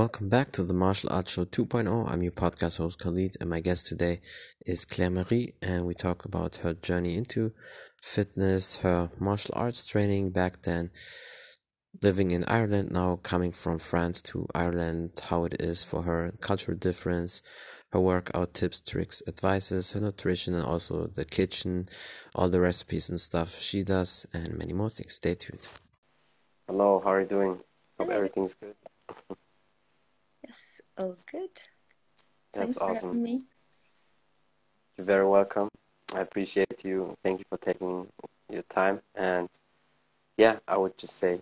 welcome back to the Martial Arts Show 2.0. I'm your podcast host Khalid, and my guest today is Claire Marie, and we talk about her journey into fitness, her martial arts training back then, living in Ireland now, coming from France to Ireland, how it is for her, cultural difference, her workout tips, tricks, advices, her nutrition, and also the kitchen, all the recipes and stuff she does, and many more things. Stay tuned. Hello, how are you doing? Hope everything's good. all's good. That's Thanks for awesome. having me. You're very welcome. I appreciate you. Thank you for taking your time. And yeah, I would just say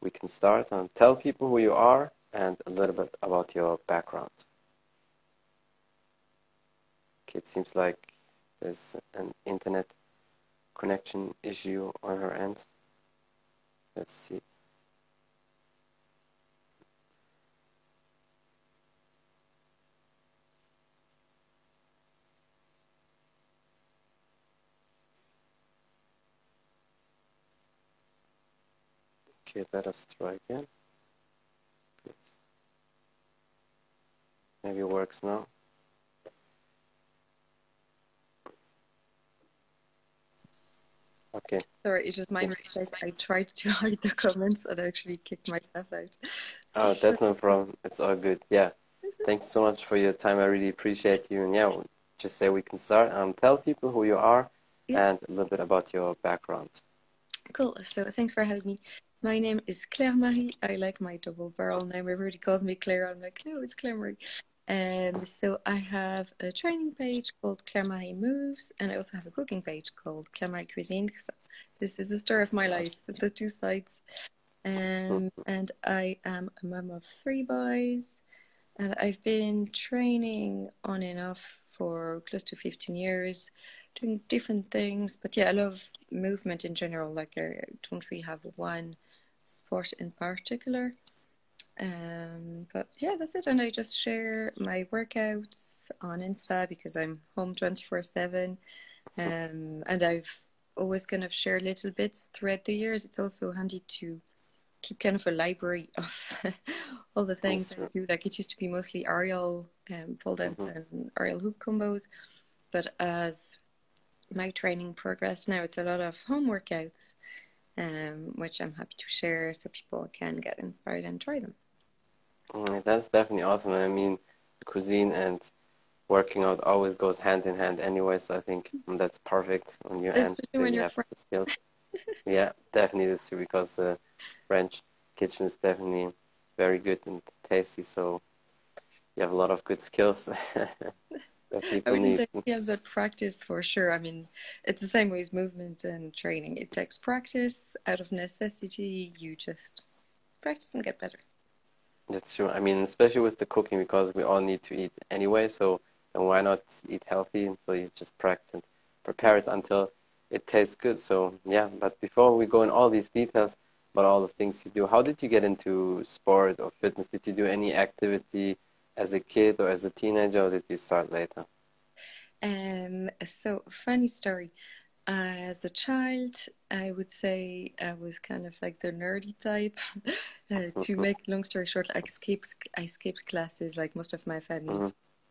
we can start and tell people who you are and a little bit about your background. Okay, it seems like there's an internet connection issue on her end. Let's see. Okay, let us try again. Good. Maybe it works now. Okay, Sorry, it's just my mistake. I tried to hide the comments and I actually kicked myself out. oh, that's no problem. It's all good. Yeah, thanks so much for your time. I really appreciate you. And yeah, just say we can start. Um, tell people who you are Yeah. and a little bit about your background. Cool. So thanks for having me. My name is Claire Marie. I like my double barrel name. Everybody calls me Claire. I'm like, no, it's Claire Marie. Um, so I have a training page called Claire Marie Moves, and I also have a cooking page called Claire Marie Cuisine. So this is the story of my life, the two sides. Um, and I am a mum of three boys. And I've been training on and off for close to 15 years, doing different things. But yeah, I love movement in general. Like, I don't really have one sport in particular. Um, but yeah, that's it. And I just share my workouts on Insta because I'm home 24 7. Um, and I've always kind of shared little bits throughout the years. It's also handy to keep kind of a library of all the things I do. Like it used to be mostly aerial um, pole dance and aerial hoop combos, but as my training progressed, now it's a lot of home workouts, um, which I'm happy to share so people can get inspired and try them. Mm, That's definitely awesome. I mean, cuisine and working out always goes hand in hand anyway, so I think that's perfect on your end. When you you're have French. the skills. Yeah, definitely this too, because the French kitchen is definitely very good and tasty, so you have a lot of good skills I need. say yes, but practice for sure. I mean, it's the same with movement and training. It takes practice out of necessity. You just practice and get better. That's true. I mean, especially with the cooking, because we all need to eat anyway, so then why not eat healthy? So you just practice and prepare it until it tastes good. So yeah, but before we go in all these details about all the things you do, how did you get into sport or fitness? Did you do any activity as a kid or as a teenager, or did you start later? Um, so funny story. As a child, I would say I was kind of like the nerdy type. Uh, to make long story short, I skipped I skipped classes like most of my family.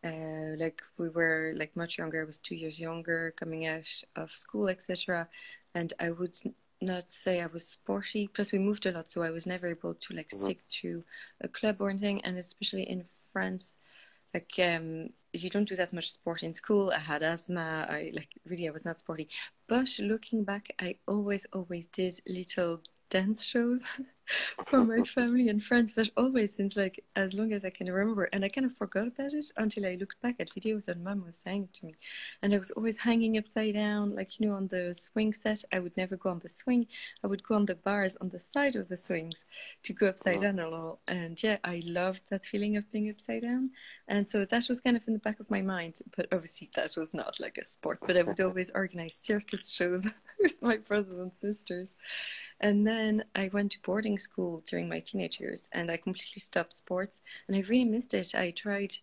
Uh, like we were like much younger. I was two years younger, coming out of school, etc. And I would not say I was sporty. Plus, we moved a lot, so I was never able to like stick to a club or anything. And especially in France, like um you don't do that much sport in school. I had asthma. I like really i was not sporty. But looking back i always always did little dance shows for my family and friends but always since like as long as i can remember. And i kind of forgot about it until i looked back at videos that mom was saying to me. And i was always hanging upside down like you know on the swing set. I would never go on the swing. I would go on the bars on the side of the swings to go upside down a little and yeah i loved that feeling of being upside down. And so that was kind of in the back of my mind. But obviously, that was not like a sport. But I would always organize circus shows with my brothers and sisters. And then I went to boarding school during my teenage years and I completely stopped sports. And I really missed it. I tried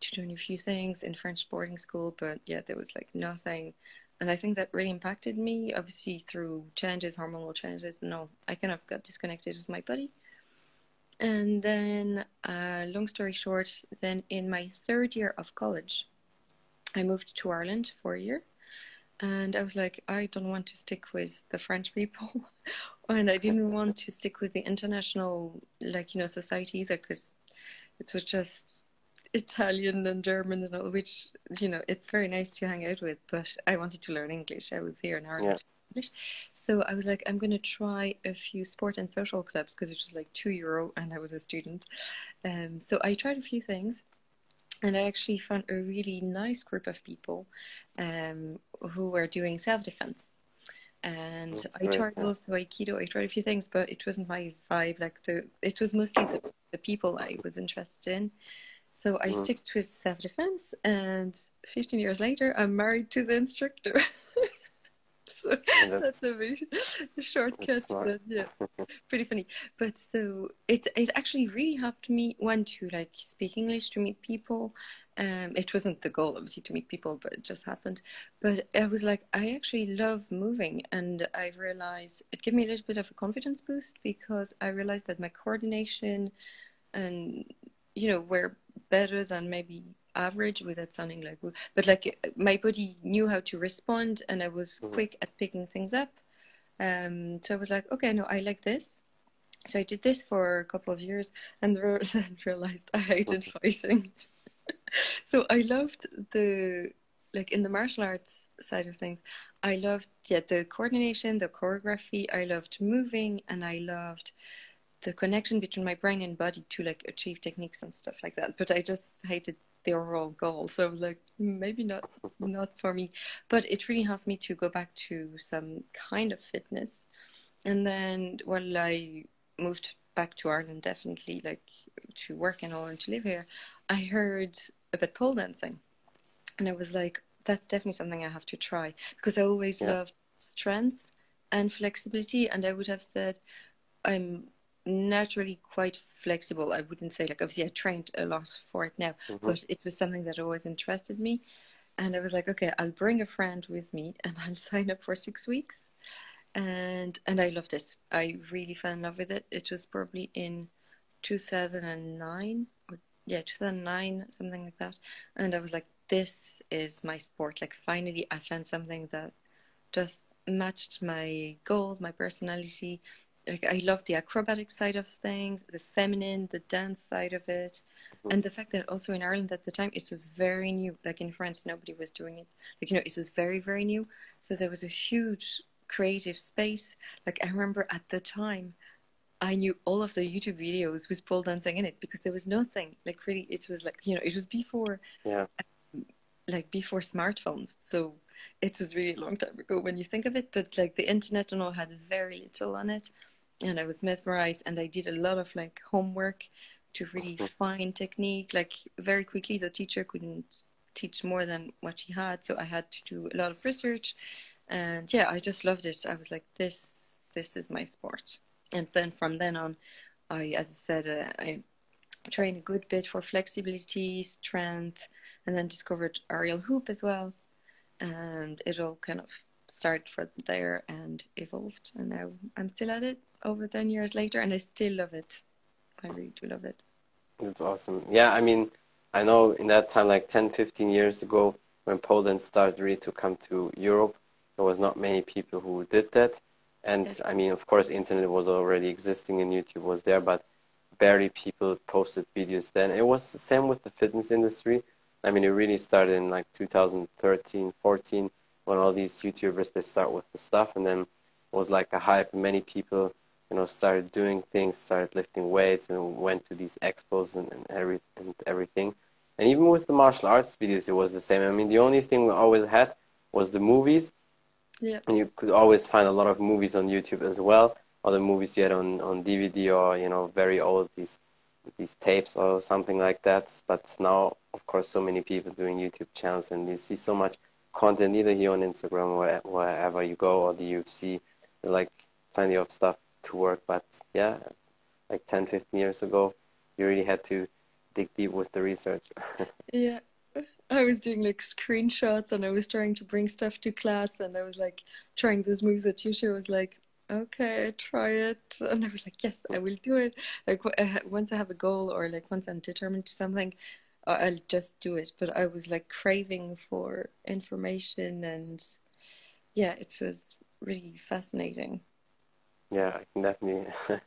to do a few things in French boarding school, but yeah, there was like nothing. And I think that really impacted me, obviously, through changes, hormonal changes. No, I kind of got disconnected with my body. And then, uh, long story short, then in my third year of college, I moved to Ireland for a year. And I was like, I don't want to stick with the French people. and I didn't want to stick with the international, like, you know, societies because it was just Italian and German and all, which, you know, it's very nice to hang out with. But I wanted to learn English. I was here in Ireland. Yeah. English. So I was like, I'm going to try a few sport and social clubs because it was like two euro and I was a student. Um, so I tried a few things and I actually found a really nice group of people um, who were doing self defense. And That's I tried also Aikido. I tried a few things, but it wasn't my vibe. Like the, it was mostly the, the people I was interested in. So I Mhm. sticked with self defense, and 15 years later, I'm married to the instructor. so that's, a very shortcut, but yeah, pretty funny. But so it it actually really helped me one to like speak English to meet people. Um, it wasn't the goal obviously to meet people, but it just happened. But I was like, I actually love moving, and I realized it gave me a little bit of a confidence boost because I realized that my coordination and you know were better than maybe average without sounding like but like my body knew how to respond and i was Mhm. quick at picking things up. Um so i was like okay no i like this. So i did this for a couple of years and re- then realized i hated fighting. So i loved the like in the martial arts side of things i loved yeah the coordination the choreography. I loved moving and i loved the connection between my brain and body to like achieve techniques and stuff like that. But i just hated the overall goal. So i was like maybe not not for me but it really helped me to go back to some kind of fitness. And then while i moved back to ireland definitely like to work and all and to live here i heard about pole dancing. And i was like that's definitely something i have to try because i always Yeah. loved strength and flexibility. And i would have said i'm naturally quite flexible. I wouldn't say like obviously I trained a lot for it now, Mhm. but it was something that always interested me. And I was like, okay, I'll bring a friend with me and I'll sign up for six weeks. And and I loved it. I really fell in love with it. It was probably in 2009 or yeah, 2009, something like that. And I was like, this is my sport. Like finally I found something that just matched my goals, my personality. Like I love the acrobatic side of things, the feminine, the dance side of it, Mhm. and the fact that also in Ireland at the time it was very new. Like in France, nobody was doing it. Like you know, it was very very new. So there was a huge creative space. Like I remember at the time, I knew all of the YouTube videos with pole dancing in it because there was nothing. Like really, it was like you know, it was before Yeah. like before smartphones. So it was really a long time ago when you think of it. But like the internet and all had very little on it, and I was mesmerized. And I did a lot of like homework to really find technique. Like very quickly, the teacher couldn't teach more than what she had, so I had to do a lot of research. And yeah, I just loved it. I was like, this, this is my sport. And then from then on, I, as I said, uh, I trained a good bit for flexibility, strength, and then discovered aerial hoop as well. And it all kind of started from there and evolved. And now I'm still at it over 10 years later, and I still love it. I really do love it. That's awesome. Yeah, I mean, I know in that time, like 10, 15 years ago, when Poland started really to come to Europe, there was not many people who did that. And. I mean, of course, internet was already existing and YouTube was there, but barely people posted videos then. It was the same with the fitness industry. I mean, it really started in like 2013, 14, when all these YouTubers, they start with the stuff and then it was like a hype. Many people you know, started doing things, started lifting weights, and went to these expos and, and every and everything. And even with the martial arts videos, it was the same. I mean, the only thing we always had was the movies, Yeah. and you could always find a lot of movies on YouTube as well, other movies you had on on DVD or you know very old these these tapes or something like that. But now, of course, so many people doing YouTube channels, and you see so much content either here on Instagram or wherever you go, or the UFC. There's like plenty of stuff to work. But yeah, like 10, 15 years ago, you really had to dig deep with the research. Yeah. I was doing like screenshots and I was trying to bring stuff to class and I was like trying those moves that Yusha was like okay, try it. And I was like, yes, I will do it. Like uh, once I have a goal or like once I'm determined to something, I'll just do it. But I was like craving for information and yeah, it was really fascinating. Yeah, I can definitely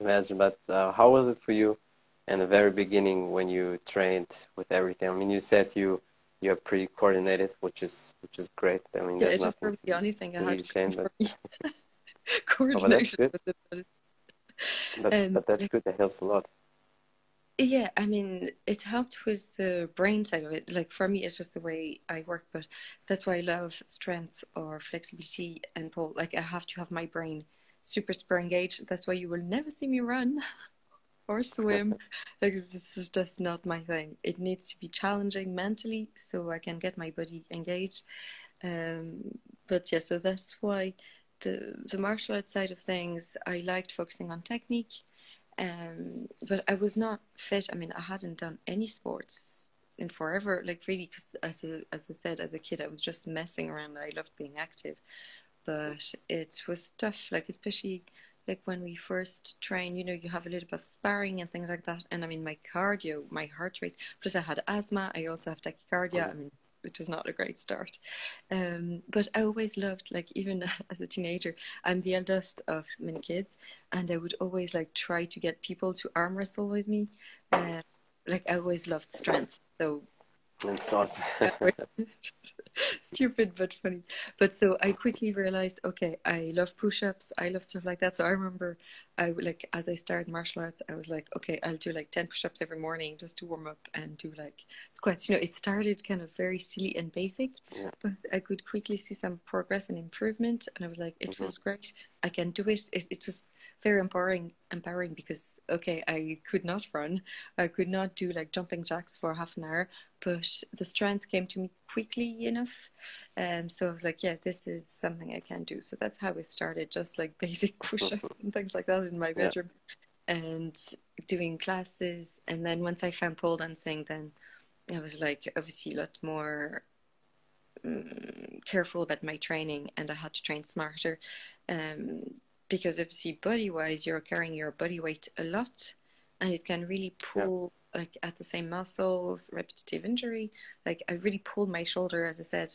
imagine. But uh, how was it for you in the very beginning when you trained with everything? I mean, you said you you're pretty coordinated, which is which is great. I mean, yeah, it's just the only thing I had shame, but... coordination. Oh, but, but, um, but that's good. That helps a lot. Yeah, I mean, it helped with the brain side of it. Like for me, it's just the way I work, but that's why I love strength or flexibility and pull. Like I have to have my brain super super engaged. That's why you will never see me run or swim because this is just not my thing. It needs to be challenging mentally so I can get my body engaged. Um, but yeah, so that's why the the martial arts side of things, I liked focusing on technique um, but I was not fit. I mean, I hadn't done any sports in forever, like really, because as a, as I said, as a kid, I was just messing around. I loved being active, but it was tough. Like especially like when we first train, you know, you have a little bit of sparring and things like that. And I mean, my cardio, my heart rate. Plus, I had asthma. I also have tachycardia. I mean, which was not a great start. Um, but I always loved, like, even as a teenager, I'm the eldest of many kids, and I would always like try to get people to arm wrestle with me. Uh, like, I always loved strength, so that's awesome. Stupid but funny. But so I quickly realized, okay, I love push-ups. I love stuff like that. So I remember, I like as I started martial arts, I was like, okay, I'll do like ten push-ups every morning just to warm up and do like squats. You know, it started kind of very silly and basic, yeah. but I could quickly see some progress and improvement, and I was like, it mm-hmm. feels great. I can do it. it. It's just very empowering empowering because okay i could not run. I could not do like jumping jacks for half an hour but the strength came to me quickly enough. Um so i was like yeah this is something i can do. So that's how it started just like basic push-ups and things like that in my bedroom yeah. and doing classes. And then once i found pole dancing then i was like obviously a lot more um, careful about my training and i had to train smarter. Um because obviously body wise you're carrying your body weight a lot and it can really pull yeah. like at the same muscles repetitive injury like i really pulled my shoulder as i said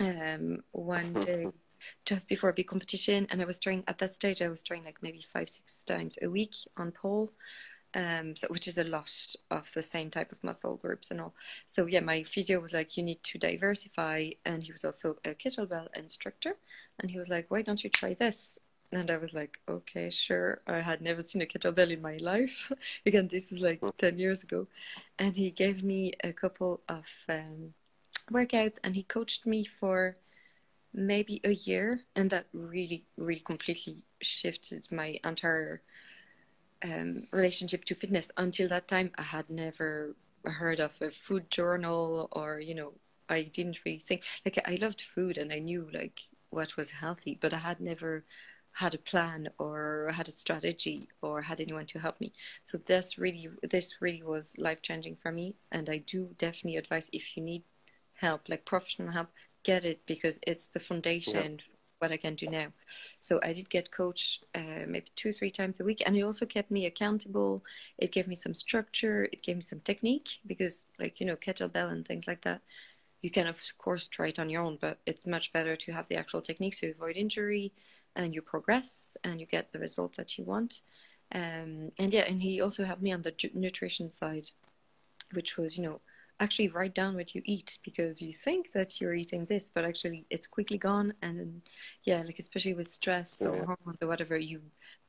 um one day just before a big competition and i was training at that stage i was training like maybe five six times a week on pole um, so which is a lot of the same type of muscle groups and all. So yeah, my physio was like, you need to diversify, and he was also a kettlebell instructor, and he was like, why don't you try this? And I was like, okay, sure. I had never seen a kettlebell in my life. Again, this is like 10 years ago. And he gave me a couple of um, workouts and he coached me for maybe a year. And that really, really completely shifted my entire um, relationship to fitness. Until that time, I had never heard of a food journal or, you know, I didn't really think like I loved food and I knew like what was healthy, but I had never had a plan or had a strategy or had anyone to help me. So this really this really was life changing for me and I do definitely advise if you need help, like professional help, get it because it's the foundation yeah. what I can do now. So I did get coached uh, maybe two, three times a week and it also kept me accountable. It gave me some structure, it gave me some technique because like, you know, kettlebell and things like that. You can of course try it on your own, but it's much better to have the actual techniques to avoid injury and you progress and you get the result that you want. Um, and yeah, and he also helped me on the nutrition side, which was, you know, actually write down what you eat because you think that you're eating this, but actually it's quickly gone. And yeah, like especially with stress or hormones or whatever, you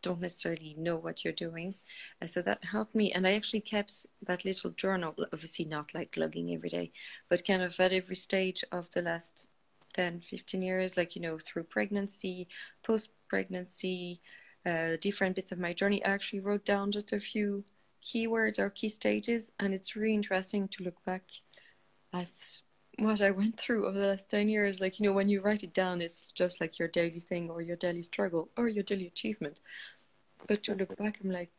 don't necessarily know what you're doing. Uh, so that helped me. And I actually kept that little journal, obviously not like logging every day, but kind of at every stage of the last 10, 15 years, like, you know, through pregnancy, post pregnancy, uh, different bits of my journey. I actually wrote down just a few keywords or key stages, and it's really interesting to look back at what I went through over the last 10 years. Like, you know, when you write it down, it's just like your daily thing or your daily struggle or your daily achievement. But to look back, I'm like,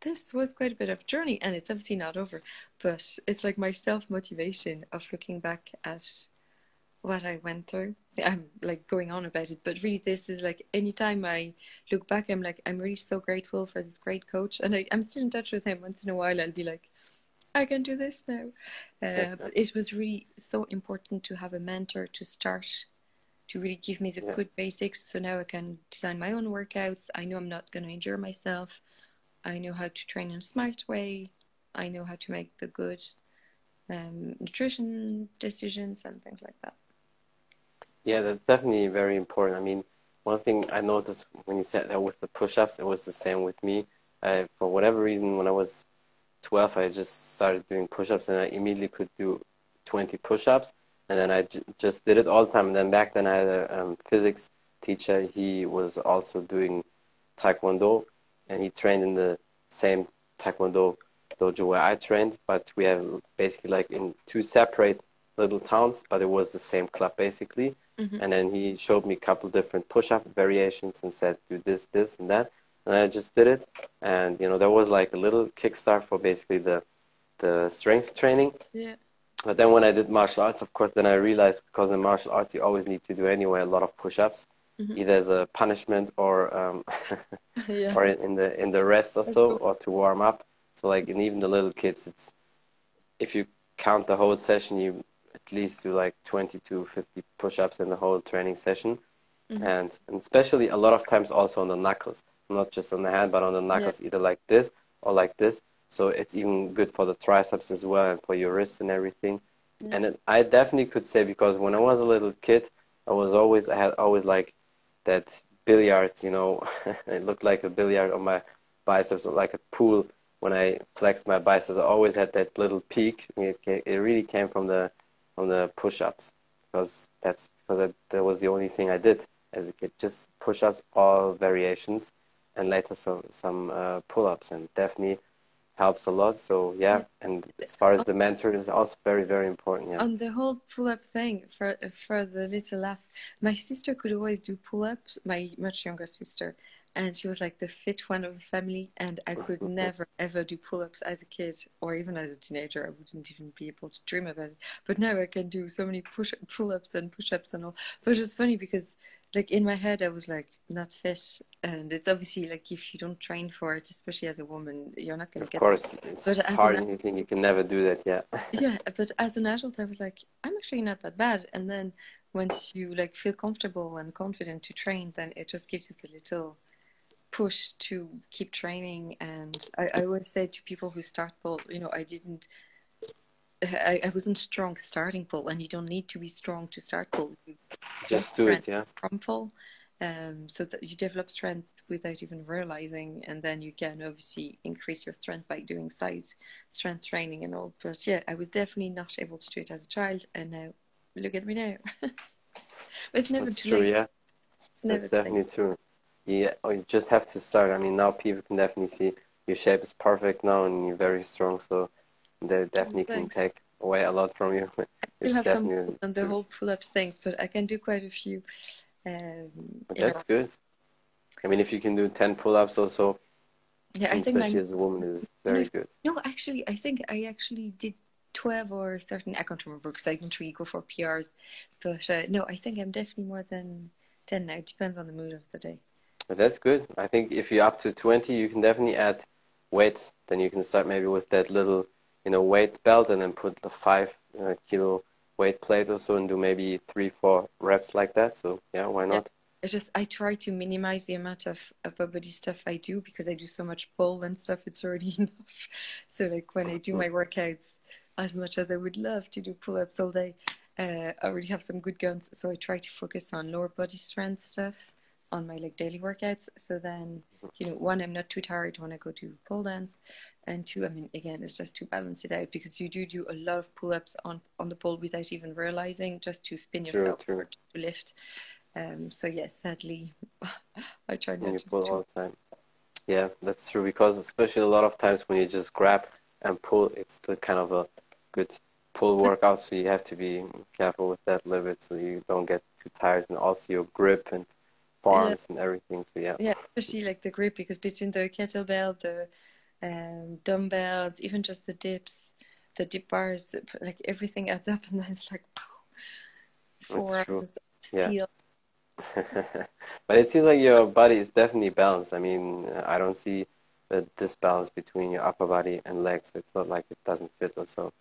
this was quite a bit of journey and it's obviously not over but it's like my self motivation of looking back at what I went through. I'm like going on about it, but really, this is like anytime I look back, I'm like, I'm really so grateful for this great coach, and I, I'm still in touch with him. Once in a while, I'll be like, I can do this now. Uh, but it was really so important to have a mentor to start to really give me the Yeah. good basics. So now I can design my own workouts. I know I'm not going to injure myself. I know how to train in a smart way. I know how to make the good um, nutrition decisions and things like that. Yeah, that's definitely very important. I mean, one thing I noticed when you said that with the push-ups, it was the same with me. I, for whatever reason, when I was 12, I just started doing push-ups and I immediately could do 20 push-ups. And then I just did it all the time. And then back then I had a um, physics teacher. He was also doing Taekwondo and he trained in the same Taekwondo dojo where I trained, but we have basically like in two separate little towns, but it was the same club basically. Mhm. And then he showed me a couple different push-up variations and said, do this, this, and that. And I just did it. And, you know, there was like a little kickstart for basically the, the strength training. Yeah. But then when I did martial arts, of course, then I realized because in martial arts, you always need to do anyway a lot of push-ups, Mhm. either as a punishment or, um, yeah. or in the, in the rest or That's so, cool. or to warm up. So like, and even the little kids, it's, if you count the whole session, you least do like 20 to 50 push-ups in the whole training session. Mhm. And, and especially a lot of times also on the knuckles, not just on the hand, but on the knuckles, either like this or like this. So it's even good for the triceps as well and for your wrists and everything. Yeah. And it, I definitely could say because when I was a little kid, I was always, I had always like that billiard, you know, it looked like a billiard on my biceps or like a pool when I flexed my biceps. I always had that little peak. It, it really came from the from the push-ups because that's because that, that was the only thing I did as a kid. Just push-ups, all variations, and later some some uh, pull-ups, and definitely helps a lot. So yeah, and as far as the mentor is also very very important. Yeah. On the whole pull-up thing, for for the little laugh, my sister could always do pull-ups. My much younger sister, and she was like the fit one of the family. And I could never ever do pull-ups as a kid or even as a teenager. I wouldn't even be able to dream about it. But now I can do so many push pull-ups and push-ups and all. But it's funny because like in my head I was like not fit, and it's obviously like if you don't train for it, especially as a woman, you're not gonna Of get. course, it's But as hard and you think you can never do that. Yeah. yeah but as an adult i was like i'm actually not that bad and then once you like feel comfortable and confident to train then it just gives you a little push to keep training and i, I always say to people who start pull you know i didn't I, I wasn't strong starting pull and you don't need to be strong to start pull you Just do it. Yeah. from pull um, so that you develop strength without even realizing and then you can obviously increase your strength by doing side strength training and all but yeah i was definitely not able to do it as a child and now look at me now it's never That's too true. late Yeah. it's never That's too definitely late true. Yeah, oh, you just have to start. I mean, now people can definitely see your shape is perfect now and you're very strong, so they definitely can take away a lot from you. I still have some definitely on the whole pull-ups things but i can do quite a few um, you know. that's good. I mean, if you can do 10 pull-ups also, yeah i think my especially as a woman, is very good. No, actually, I think I actually did 12 or certain, I can't remember because I don't really go for PRs. But uh, no, I think I'm definitely more than 10 now. It depends on the mood of the day. But that's good. I think if you're up to 20, you can definitely add weights. Then you can start maybe with that little, you know, weight belt and then put the five uh, kilo weight plate or so and do maybe three, four reps like that. So yeah, why not? It's just, I try to minimize the amount of upper body stuff I do because I do so much pull and stuff, it's already enough. So, like, when I do my workouts, as much as I would love to do pull ups all day, uh, I already have some good guns. So, I try to focus on lower body strength stuff on my like daily workouts. So then, you know, one, I'm not too tired when I go to pole dance, and two, I mean, again, it's just to balance it out because you do do a lot of pull ups on on the pole without even realizing, just to spin yourself true. or to lift. Um, so yes, sadly, I try not you to pull all the time. Yeah, that's true because especially a lot of times when you just grab and pull, it's the kind of a good pull workout. So you have to be careful with that bit so you don't get too tired and also your grip and forearms and everything. So yeah. Yeah, especially like the grip because between the kettlebell, the um, dumbbells, even just the dips, the dip bars, like everything adds up, and then it's like forearms, Yeah. steel. But it seems like your body is definitely balanced. I mean, I don't see the disbalance between your upper body and legs. It's not like it doesn't fit or so.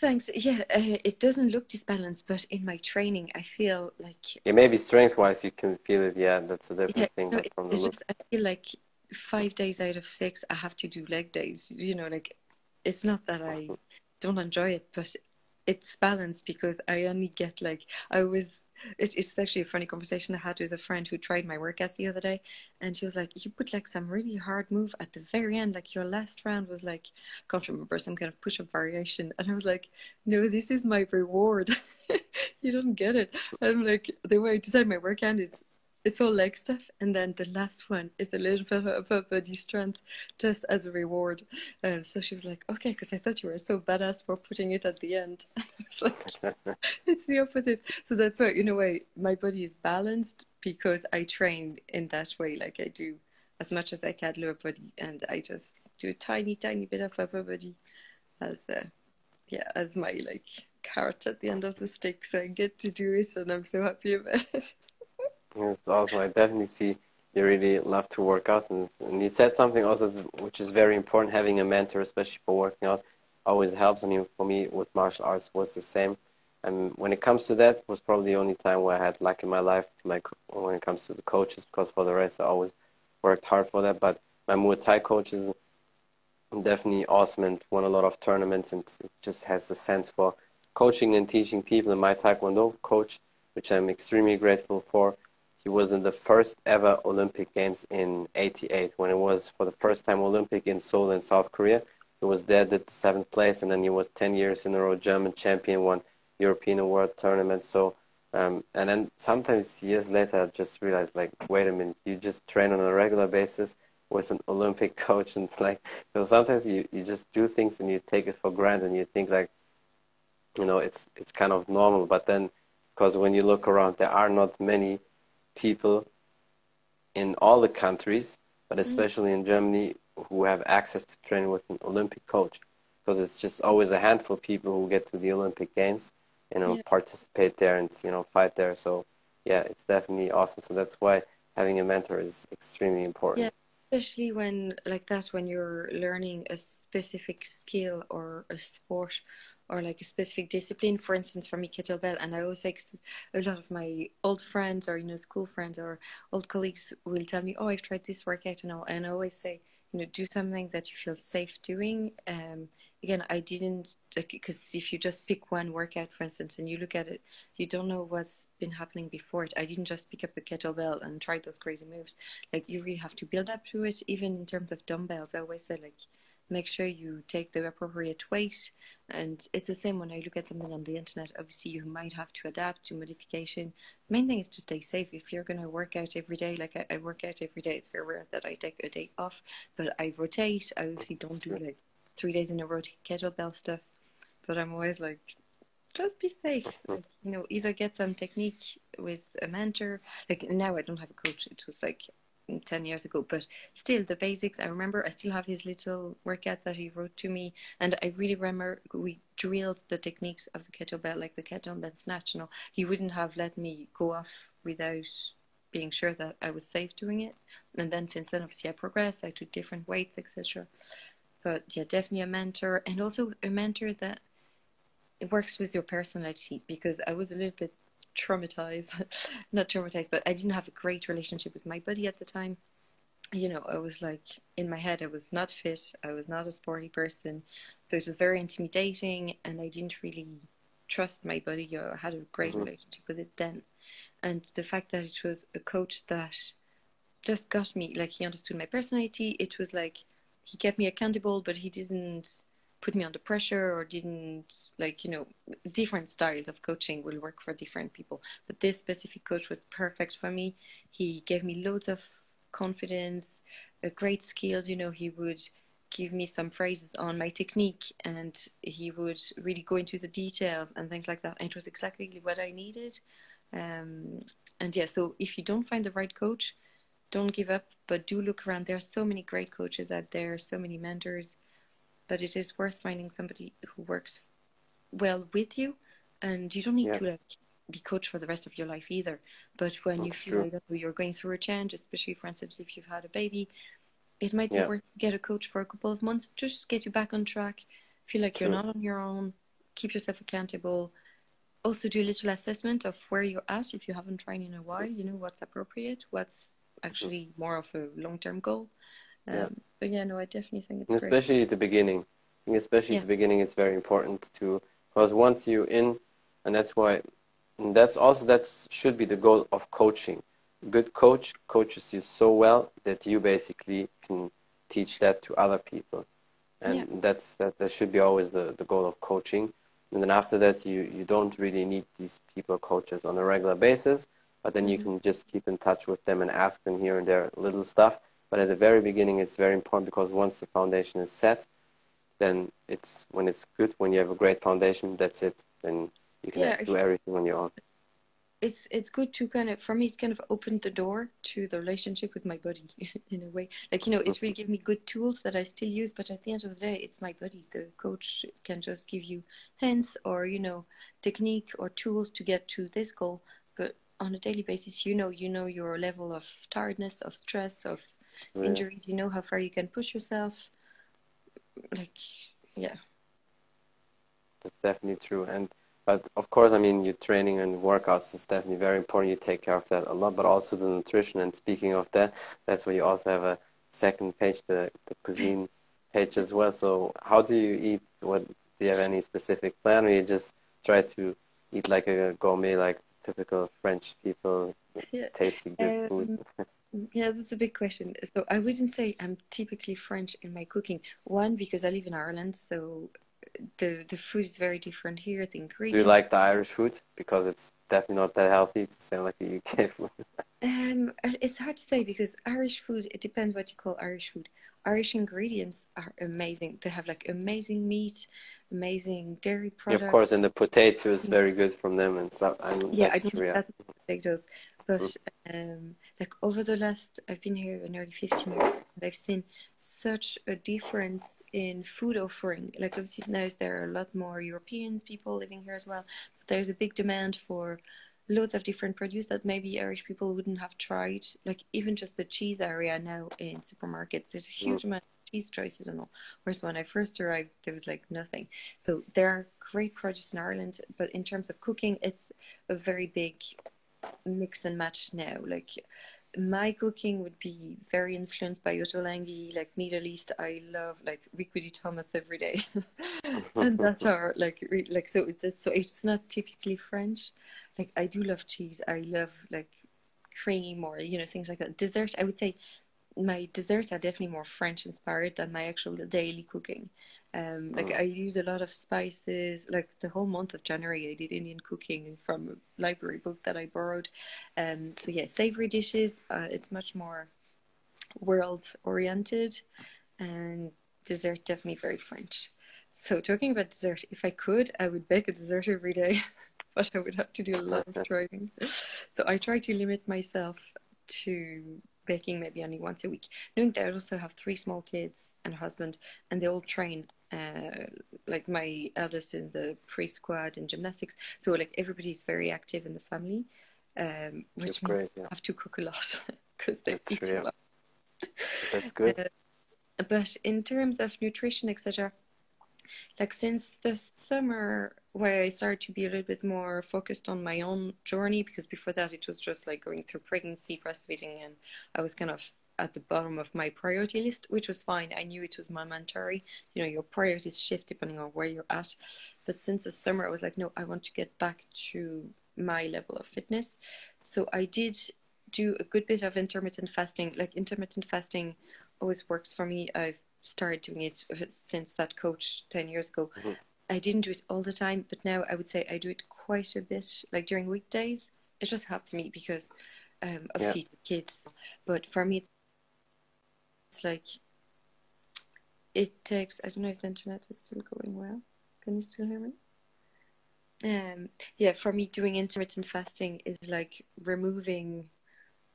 Thanks. Yeah, uh, it doesn't look disbalanced, but in my training, I feel like Yeah, maybe strength-wise you can feel it. Yeah, that's a yeah, different thing no, it- it's look. just I feel like five days out of six, I have to do leg days. You know, like it's not that I don't enjoy it, but it's balanced because I only get like I was. It, it's actually a funny conversation I had with a friend who tried my workouts the other day, and she was like, "You put like some really hard move at the very end. Like your last round was like, can't remember some kind of push-up variation." And I was like, "No, this is my reward. you don't get it." I'm like, the way I design my workout is it's all leg stuff, and then the last one is a little bit of a body strength just as a reward. And so she was like, "Okay," because I thought you were so badass for putting it at the end. I was like, it's the opposite. So that's why, in a way, my body is balanced because I train in that way, like I do as much as I can lower body, and I just do a tiny, tiny bit of upper body as, uh, yeah, as my like carrot at the end of the stick. So I get to do it, and I'm so happy about it. It's also, I definitely see you really love to work out, and, and you said something also which is very important. Having a mentor, especially for working out, always helps. I mean, for me with martial arts was the same. And when it comes to that, was probably the only time where I had luck in my life. To my when it comes to the coaches, because for the rest, I always worked hard for that. But my Muay Thai coach is definitely awesome and won a lot of tournaments, and just has the sense for coaching and teaching people. And my Taekwondo coach, which I'm extremely grateful for, he was in the first ever Olympic Games in '88 when it was for the first time Olympic in Seoul in South Korea. He was there, did seventh place, and then he was 10 years in a row German champion, won European World Tournament. So, um, and then sometimes years later, I just realized, like, wait a minute, you just train on a regular basis with an Olympic coach, and like, because sometimes you, you just do things and you take it for granted, and you think like, you know, it's it's kind of normal. But then, because when you look around, there are not many people in all the countries, but mm-hmm. especially in Germany, who have access to training with an Olympic coach. Because it's just always a handful of people who get to the Olympic Games, you know, Yeah. participate there and you know fight there. So yeah, it's definitely awesome. So that's why having a mentor is extremely important. Yeah. Especially when, like that, when you're learning a specific skill or a sport or like a specific discipline. For instance, for me, kettlebell, and I always like s- a lot of my old friends or, you know, school friends or old colleagues will tell me, oh, I've tried this workout and all. And I always say, you know, do something that you feel safe doing. Um, again, I didn't, like, because if you just pick one workout, for instance, and you look at it, you don't know what's been happening before it. I didn't just pick up a kettlebell and try those crazy moves like you really have to build up to it even in terms of dumbbells i always say like make sure you take the appropriate weight and it's the same when i look at something on the internet. Obviously you might have to adapt to modification. The main thing is to stay safe. If you're going to work out every day like I, I work out every day it's very rare that i take a day off but i rotate. I obviously don't do like three days in a row kettlebell stuff but i'm always like just be safe. Like, you know either get some technique with a mentor. Like now i don't have a coach. It was like 10 years ago but still the basics i remember i still have his little workout that he wrote to me and i really remember we drilled the techniques of the kettlebell like the kettlebell snatch you know. He wouldn't have let me go off without being sure that i was safe doing it. And then since then obviously i progressed i took different weights etc but yeah definitely a mentor and also a mentor that it works with your personality because i was a little bit traumatized not traumatized but i didn't have a great relationship with my buddy at the time. You know i was like in my head i was not fit i was not a sporty person so it was very intimidating and i didn't really trust my buddy. Or had a great Mhm. relationship with it then. And the fact that it was a coach that just got me like he understood my personality. It was like he kept me accountable but he didn't put me under pressure or didn't like you know different styles of coaching will work for different people. But this specific coach was perfect for me. He gave me loads of confidence uh, great skills you know he would give me some phrases on my technique and he would really go into the details and things like that. And it was exactly what i needed. Um, and yeah so if you don't find the right coach don't give up but do look around. There are so many great coaches out there so many mentors but it is worth finding somebody who works well with you and you don't need Yeah. to like be coached for the rest of your life either. But when That's you feel like you're going through a change, especially for instance if you've had a baby, it might be Yeah. worth get a coach for a couple of months, just get you back on track, feel like you're not on your own, keep yourself accountable. Also do a little assessment of where you're at if you haven't trained in a while, you know, what's appropriate, what's mm-hmm. actually more of a long term goal. Um, Yeah. But yeah, no, I definitely think it's And great. especially at the beginning. I think especially at the beginning, it's very important to because once you're in, and that's why, and that's also that should be the goal of coaching. A good coach coaches you so well that you basically can teach that to other people, and Yeah. that's that. That should be always the the goal of coaching. And then after that, you you don't really need these people coaches on a regular basis, but then you Mhm. can just keep in touch with them and ask them here and there little stuff. But at the very beginning, it's very important because once the foundation is set, then it's when it's good, when you have a great foundation, that's it. Then you can Yeah, do everything on your own. it's it's good to kind of for me it kind of opened the door to the relationship with my body in a way like you know it really mm-hmm. gave me good tools that i still use but at the end of the day it's my body. the coach can just give you hints or you know technique or tools to get to this goal but on a daily basis you know you know your level of tiredness of stress of Yeah. injury you know how far you can push yourself like yeah That's definitely true. And but of course, I mean, your training and workouts is definitely very important. You take care of that a lot, but also the nutrition. And speaking of that, that's where you also have a second page, the the cuisine page as well. So how do you eat? What do you have any specific plan, or you just try to eat like a gourmet, like typical French people, Yeah. tasting good um, food? Yeah, that's a big question. So I wouldn't say I'm typically French in my cooking. One, because I live in Ireland, so the the food is very different here. The ingredients. Do you like the Irish food? Because it's definitely not that healthy. It's the same like the UK food. Um, it's hard to say because Irish food, it depends what you call Irish food. Irish ingredients are amazing. They have like amazing meat, amazing dairy Yeah, products. of course, and the potato is very good from them and stuff. I mean, Yeah, I that's don't Yeah. that potatoes, but um, like over the last, I've been here nearly 15 years, and I've seen such a difference in food offering. Like obviously now there are a lot more Europeans people living here as well, so there's a big demand for loads of different produce that maybe Irish people wouldn't have tried. Like even just the cheese area now in supermarkets, there's a huge amount of cheese choices and all. Whereas when I first arrived, there was like nothing. So there are great produce in Ireland, but in terms of cooking, it's a very big mix and match now. Like my cooking would be very influenced by Ottolenghi, like Middle East. I love like Riquidi Thomas every day, and that's our like re- like so. It's, so it's not typically French. Like I do love cheese. I love like cream or you know things like that. Dessert, I would say my desserts are definitely more French inspired than my actual daily cooking. Um, like I use a lot of spices. Like the whole month of January, I did Indian cooking from a library book that I borrowed. Um, so yeah, savory dishes. Uh, it's much more world oriented, and dessert definitely very French. So talking about dessert, if I could, I would bake a dessert every day, but I would have to do a lot of driving. So I try to limit myself to baking maybe only once a week. Knowing that I also have three small kids and a husband, and they all train. Uh, like my eldest in the pre squad in gymnastics, so like everybody's very active in the family, um, which That's great, means yeah. I have to cook a lot because they That's eat true, a lot. That's good. Uh, but in terms of nutrition, etc., like since the summer where I started to be a little bit more focused on my own journey, because before that it was just like going through pregnancy, breastfeeding, and I was kind of at the bottom of my priority list, which was fine. I knew it was momentary. You know, your priorities shift depending on where you're at. But since the summer, I was like, no, I want to get back to my level of fitness. So I did do a good bit of intermittent fasting. Like intermittent fasting always works for me. I've started doing it since that coach 10 years ago. Mhm. I didn't do it all the time, but now I would say I do it quite a bit, like during weekdays. It just helps me because um, obviously the kids, but for me, it's, it's like it takes. I don't know if the internet is still going well. Can you still hear me? Um, yeah, for me, doing intermittent fasting is like removing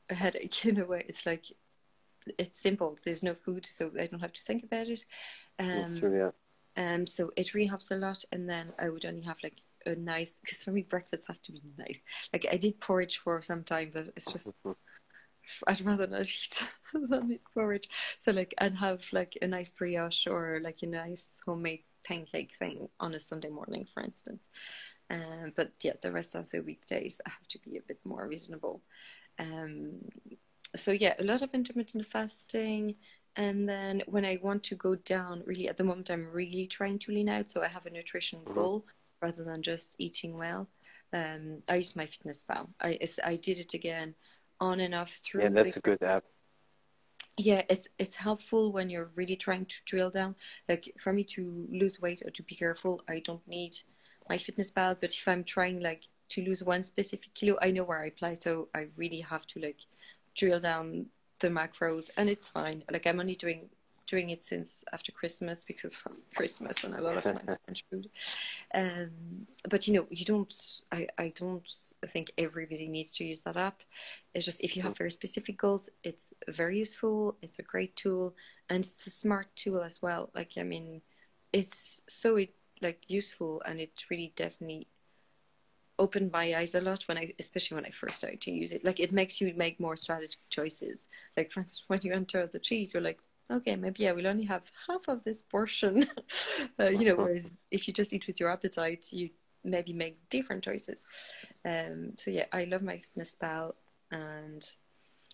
a headache in a way. It's like it's simple. There's no food, so I don't have to think about it. That's Um, true, yeah. Um, so it really helps a lot. And then I would only have like a nice because for me breakfast has to be nice. Like I did porridge for some time, but it's just I'd rather not eat than eat porridge. So like I'd have like a nice brioche or like a nice homemade pancake thing on a Sunday morning, for instance. Um, but yeah, the rest of the weekdays I have to be a bit more reasonable. Um, so yeah, a lot of intermittent fasting. And then when I want to go down, really at the moment, I'm really trying to lean out. So I have a nutrition mm-hmm. goal rather than just eating well. Um, I use MyFitnessPal. I I did it again on and off through. Yeah, that's a good app. Yeah, it's it's helpful when you're really trying to drill down. Like for me to lose weight or to be careful, I don't need MyFitnessPal. But if I'm trying like to lose one specific kilo, I know where I apply. So I really have to like drill down the macros, and it's fine. Like I'm only doing doing it since after Christmas because of Christmas and a lot of nice French food. Um, but you know, you don't. I I don't think everybody needs to use that app. It's just if you have very specific goals, it's very useful. It's a great tool, and it's a smart tool as well. Like I mean, it's so it, like useful, and it really definitely opened my eyes a lot when I, especially when I first started to use it. Like it makes you make more strategic choices. Like for instance, when you enter the cheese, you're like, okay, maybe I will only have half of this portion. uh, you know, whereas if you just eat with your appetite, you maybe make different choices. Um, so yeah, I love MyFitnessPal. And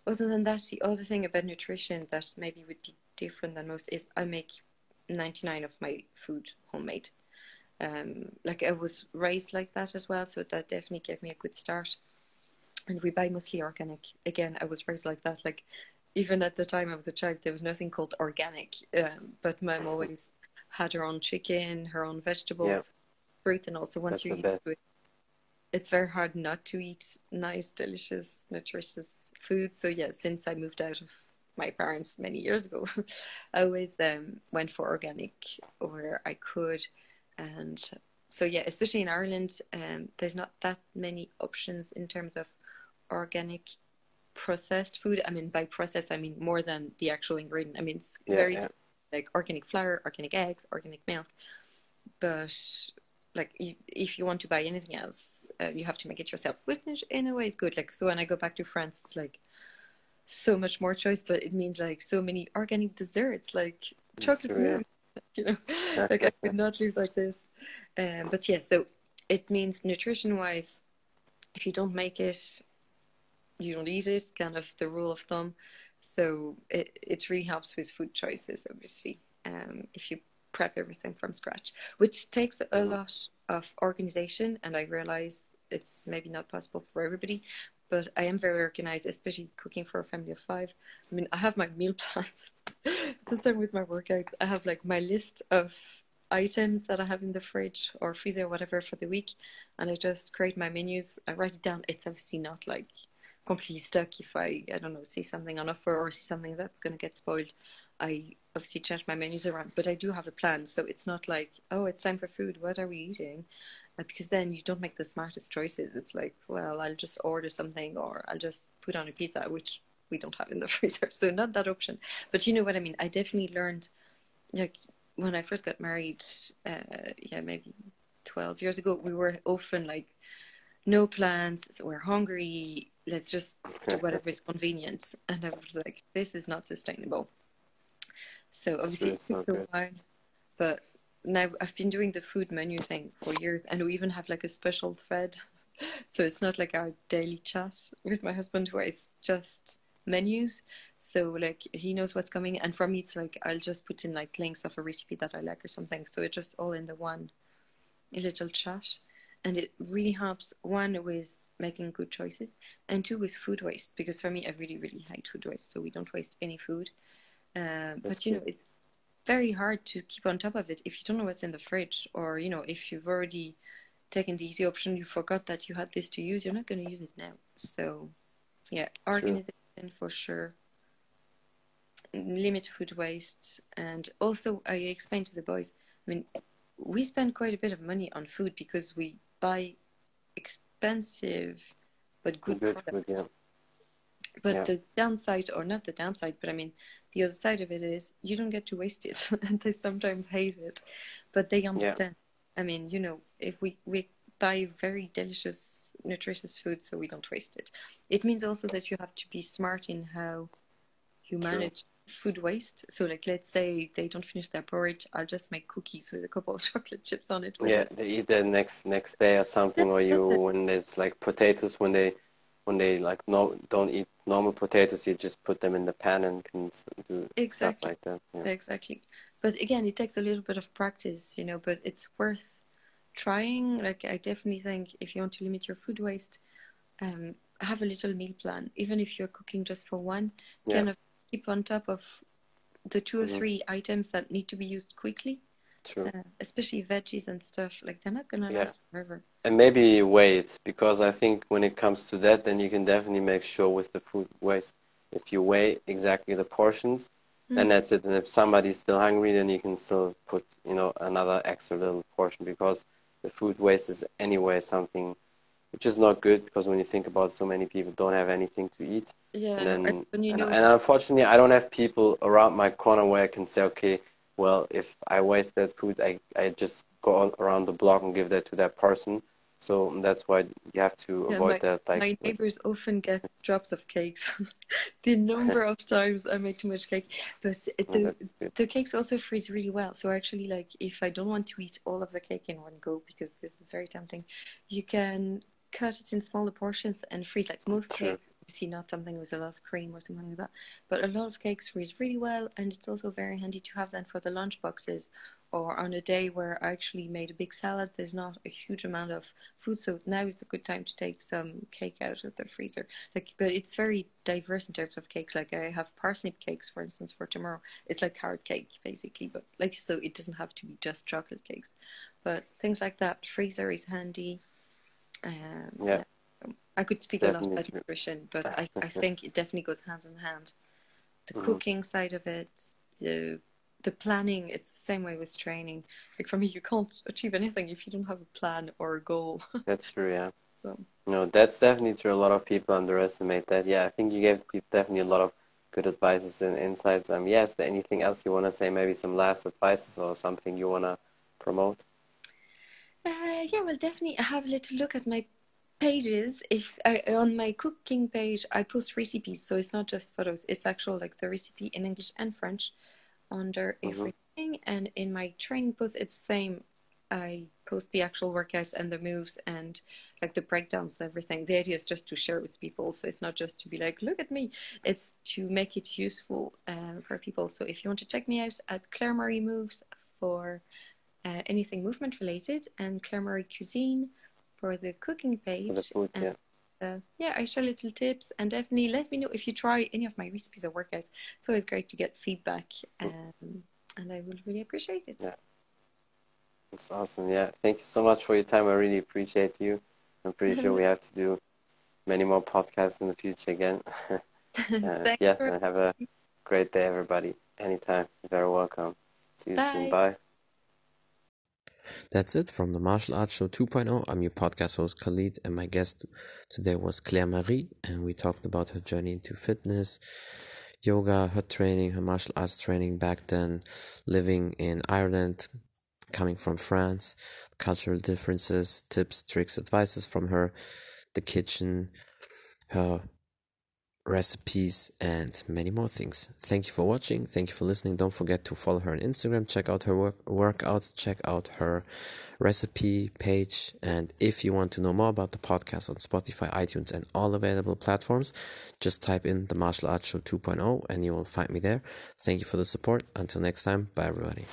other than that, the other thing about nutrition that maybe would be different than most is I make 99 of my food homemade. Um, like I was raised like that as well, so that definitely gave me a good start. And we buy mostly organic. Again, I was raised like that. Like even at the time I was a child, there was nothing called organic. Um, but mom always had her own chicken, her own vegetables, yeah. fruits, and also once you eat it, it's very hard not to eat nice, delicious, nutritious food. So yeah, since I moved out of my parents many years ago, I always um, went for organic where I could, and so yeah, especially in Ireland, um, there's not that many options in terms of organic processed food. I mean, by processed, I mean more than the actual ingredient. I mean, it's yeah, very yeah. like organic flour, organic eggs, organic milk. But like, you, if you want to buy anything else, uh, you have to make it yourself, which in a way is good. Like, so when I go back to France, it's like so much more choice, but it means like so many organic desserts, like chocolate mousse. You know, like I could not live like this. Um, but yeah, so it means nutrition wise, if you don't make it you don't eat it, kind of the rule of thumb. So it, it really helps with food choices, obviously, um, if you prep everything from scratch, which takes a mm-hmm. lot of organization. And I realize it's maybe not possible for everybody, but I am very organized, especially cooking for a family of five. I mean, I have my meal plans. The same with my workout. I have like my list of items that I have in the fridge or freezer or whatever for the week, and I just create my menus. I write it down. It's obviously not like completely stuck if I I don't know see something on offer or see something that's going to get spoiled. I obviously change my menus around, but I do have a plan. So it's not like oh it's time for food. What are we eating? Uh, because then you don't make the smartest choices. It's like well I'll just order something or I'll just put on a pizza, which we don't have in the freezer. So not that option. But you know what I mean. I definitely learned like when I first got married. Uh, yeah, maybe twelve years ago. We were often like no plans. So we're hungry let's just do whatever is convenient. And I was like, this is not sustainable. So obviously it took a while, but now I've been doing the food menu thing for years, and we even have like a special thread. So it's not like our daily chat with my husband, where it's just menus. So like he knows what's coming, and for me it's like I'll just put in like links of a recipe that I like or something. So it's just all in the one little chat, and it really helps one with making good choices, and two with food waste because for me I really really hate food waste, so we don't waste any food. Uh, but you know it's very hard to keep on top of it if you don't know what's in the fridge, or you know if you've already taken the easy option, you forgot that you had this to use, you're not going to use it now. So yeah, organization True. for sure. Limit food waste, and also I explained to the boys. I mean, we spend quite a bit of money on food because we buy expensive but good, good products. yeah. But yeah. the downside, or not the downside, but I mean, the other side of it is you don't get to waste it, and they sometimes hate it, but they understand. Yeah. I mean, you know, if we we buy very delicious, nutritious food so we don't waste it. It means also that you have to be smart in how you True. manage food waste. So, like, let's say they don't finish their porridge, I'll just make cookies with a couple of chocolate chips on it. Yeah, they eat that next next day or something, or you when there's like potatoes when they when they like no don't eat normal potatoes, you just put them in the pan and can do stuff Exactly. like that. Yeah. Exactly. But again, it takes a little bit of practice, you know, but it's worth trying. Like, I definitely think if you want to limit your food waste, um, have a little meal plan. Even if you're cooking just for one, Yeah. kind of keep on top of the two or Mhm. three items that need to be used quickly, True. uh, especially veggies and stuff. Like, they're not gonna Yeah. last forever. And maybe wait, because I think when it comes to that, then you can definitely make sure with the food waste. If you weigh exactly the portions, then Mm. that's it. And if somebody's still hungry, then you can still put, you know, another extra little portion because the food waste is anyway something which is not good because when you think about so many people don't have anything to eat. Yeah, And and then, you and, and unfortunately, I don't have people around my corner where I can say, okay, well, if I waste that food, I, I just go on around the block and give that to that person. So that's why you have to Yeah, avoid that. Like, My with- neighbors often get drops of cakes. the number of times I make too much cake, but Oh, the the cakes also freeze really well. So actually, like if I don't want to eat all of the cake in one go because this is very tempting, you can cut it in smaller portions and freeze. Like most cakes, see, not something with a lot of cream or something like that, but a lot of cakes freeze really well, and it's also very handy to have them for the lunch boxes or on a day where I actually made a big salad. There's not a huge amount of food, so now is a good time to take some cake out of the freezer. Like, but it's very diverse in terms of cakes. Like I have parsnip cakes, for instance, for tomorrow. It's like carrot cake basically, but like so it doesn't have to be just chocolate cakes. But things like that, freezer is handy. Um, Yeah. I could speak a lot Definitely about nutrition, but I, I think it definitely goes hand in hand. The Mhm. cooking side of it, the the planning, it's the same way with training. Like for me, you can't achieve anything if you don't have a plan or a goal. That's true, yeah. So. No, that's definitely true. A lot of people underestimate that. Yeah, I think you gave definitely a lot of good advices and insights. Um, yeah, is there anything else you want to say? Maybe some last advices or something you want to promote? Uh, yeah, well, definitely I have a little look at my pages. If I, on my cooking page, I post recipes, so it's not just photos. It's actual like the recipe in English and French under Mhm. everything. And in my training post, it's the same. I post the actual workouts and the moves and like the breakdowns and everything. The idea is just to share with people, so it's not just to be like, look at me. It's to make it useful um, for people. So if you want to check me out at Claire Marie Moves for uh, anything movement related, and Claire Marie Cuisine for the cooking page. For the food, yeah. Uh, yeah, I share little tips, and definitely let me know if you try any of my recipes or workouts. It's always great to get feedback, um, and I would really appreciate it. Yeah. It's awesome. Yeah. Thank you so much for your time. I really appreciate you. I'm pretty sure we have to do many more podcasts in the future again. Uh, yeah, for- and have a great day, everybody. Anytime. You're very welcome. See you soon. Bye. Bye. That's it from the Martial Arts Show 2.0. I'm your podcast host Khalid, and my guest today was Claire Marie, and we talked about her journey into fitness, yoga, her training, her martial arts training back then, living in Ireland, coming from France, cultural differences, tips, tricks, advices from her, the kitchen, her recipes, and many more things. Thank you for watching. Thank you for listening. Don't forget to follow her on Instagram. Check out her work workouts. Check out her recipe page. And if you want to know more about the podcast on Spotify, iTunes, and all available platforms, just type in the Martial Arts Show 2.0 and you will find me there. Thank you for the support. Until next time, bye everybody.